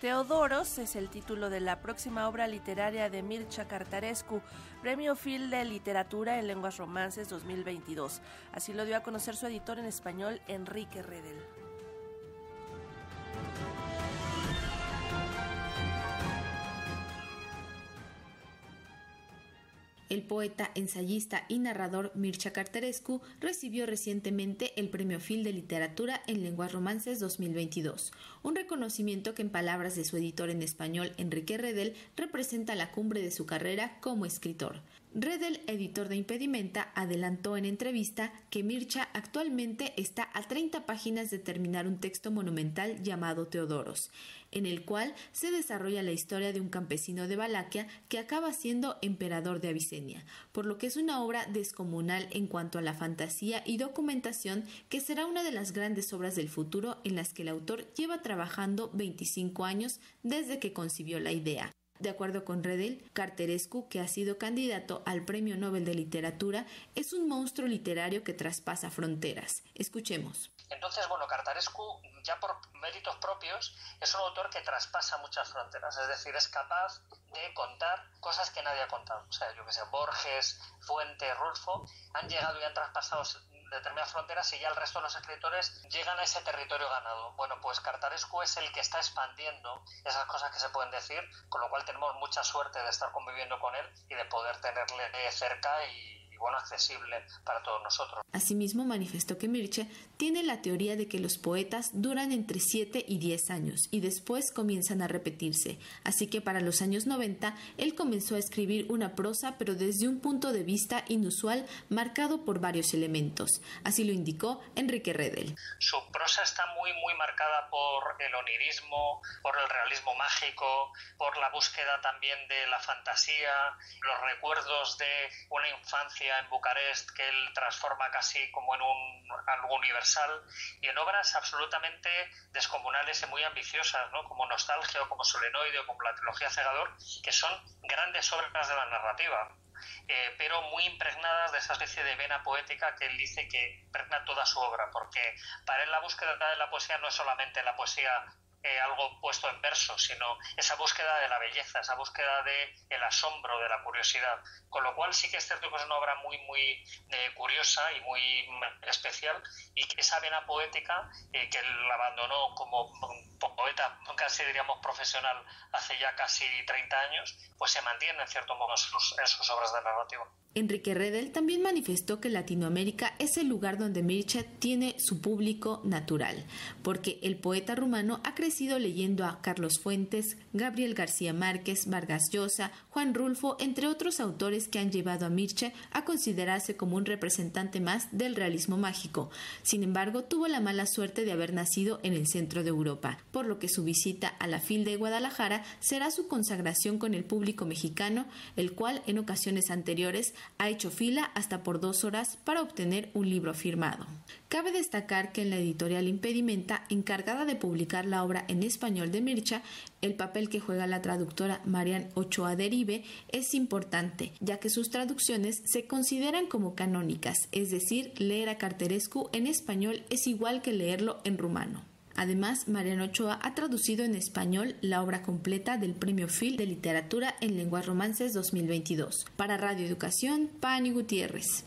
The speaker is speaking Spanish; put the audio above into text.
Teodoros es el título de la próxima obra literaria de Mircea Cartarescu, Premio Phil de Literatura en Lenguas Romances 2022. Así lo dio a conocer su editor en español, Enrique Redel. El poeta, ensayista y narrador Mircea Carterescu recibió recientemente el Premio Phil de Literatura en Lenguas Romances 2022, un reconocimiento que en palabras de su editor en español Enrique Redel representa la cumbre de su carrera como escritor. Redel, editor de Impedimenta, adelantó en entrevista que Mircha actualmente está a 30 páginas de terminar un texto monumental llamado Teodoros, en el cual se desarrolla la historia de un campesino de Valaquia que acaba siendo emperador de Abisenia, por lo que es una obra descomunal en cuanto a la fantasía y documentación que será una de las grandes obras del futuro en las que el autor lleva trabajando 25 años desde que concibió la idea. De acuerdo con Redel, Carterescu, que ha sido candidato al Premio Nobel de Literatura, es un monstruo literario que traspasa fronteras. Escuchemos. Entonces, bueno, Cartarescu, ya por méritos propios, es un autor que traspasa muchas fronteras, es decir, es capaz de contar cosas que nadie ha contado. O sea, yo que sé, Borges, Fuente, Rulfo, han llegado y han traspasado determinadas fronteras y ya el resto de los escritores llegan a ese territorio ganado. Bueno, pues Cartarescu es el que está expandiendo esas cosas que se pueden decir, con lo cual tenemos mucha suerte de estar conviviendo con él y de poder tenerle cerca y bueno, accesible para todos nosotros. Asimismo, manifestó que Mirche tiene la teoría de que los poetas duran entre 7 y 10 años y después comienzan a repetirse. Así que para los años 90, él comenzó a escribir una prosa, pero desde un punto de vista inusual, marcado por varios elementos. Así lo indicó Enrique Redel. Su está muy, muy marcada por el onirismo, por el realismo mágico, por la búsqueda también de la fantasía, los recuerdos de una infancia en Bucarest que él transforma casi como en un algo universal y en obras absolutamente descomunales y muy ambiciosas, ¿no? como Nostalgia o como Solenoide o como la trilogía Cegador, que son grandes obras de la narrativa. Eh, pero muy impregnadas de esa especie de vena poética que él dice que impregna toda su obra, porque para él la búsqueda de la poesía no es solamente la poesía eh, algo puesto en verso, sino esa búsqueda de la belleza, esa búsqueda de el asombro, de la curiosidad. Con lo cual sí que es cierto que es una obra muy, muy eh, curiosa y muy especial y que esa vena poética eh, que él abandonó como poeta, casi diríamos profesional, hace ya casi 30 años, pues se mantiene en cierto modo en sus, en sus obras de narrativa. Enrique Redel también manifestó que Latinoamérica es el lugar donde Mircea tiene su público natural, porque el poeta rumano ha crecido leyendo a Carlos Fuentes, Gabriel García Márquez, Vargas Llosa, Juan Rulfo, entre otros autores que han llevado a Mircea a considerarse como un representante más del realismo mágico. Sin embargo, tuvo la mala suerte de haber nacido en el centro de Europa, por lo que su visita a la FIL de Guadalajara será su consagración con el público mexicano, el cual en ocasiones anteriores ha hecho fila hasta por dos horas para obtener un libro firmado. Cabe destacar que en la editorial Impedimenta, encargada de publicar la en español de Mircha, el papel que juega la traductora Marian Ochoa Derive es importante, ya que sus traducciones se consideran como canónicas, es decir, leer a Carterescu en español es igual que leerlo en rumano. Además, Mariano Ochoa ha traducido en español la obra completa del Premio Phil de Literatura en Lenguas Romances 2022. Para Radio Educación, Pani Gutiérrez.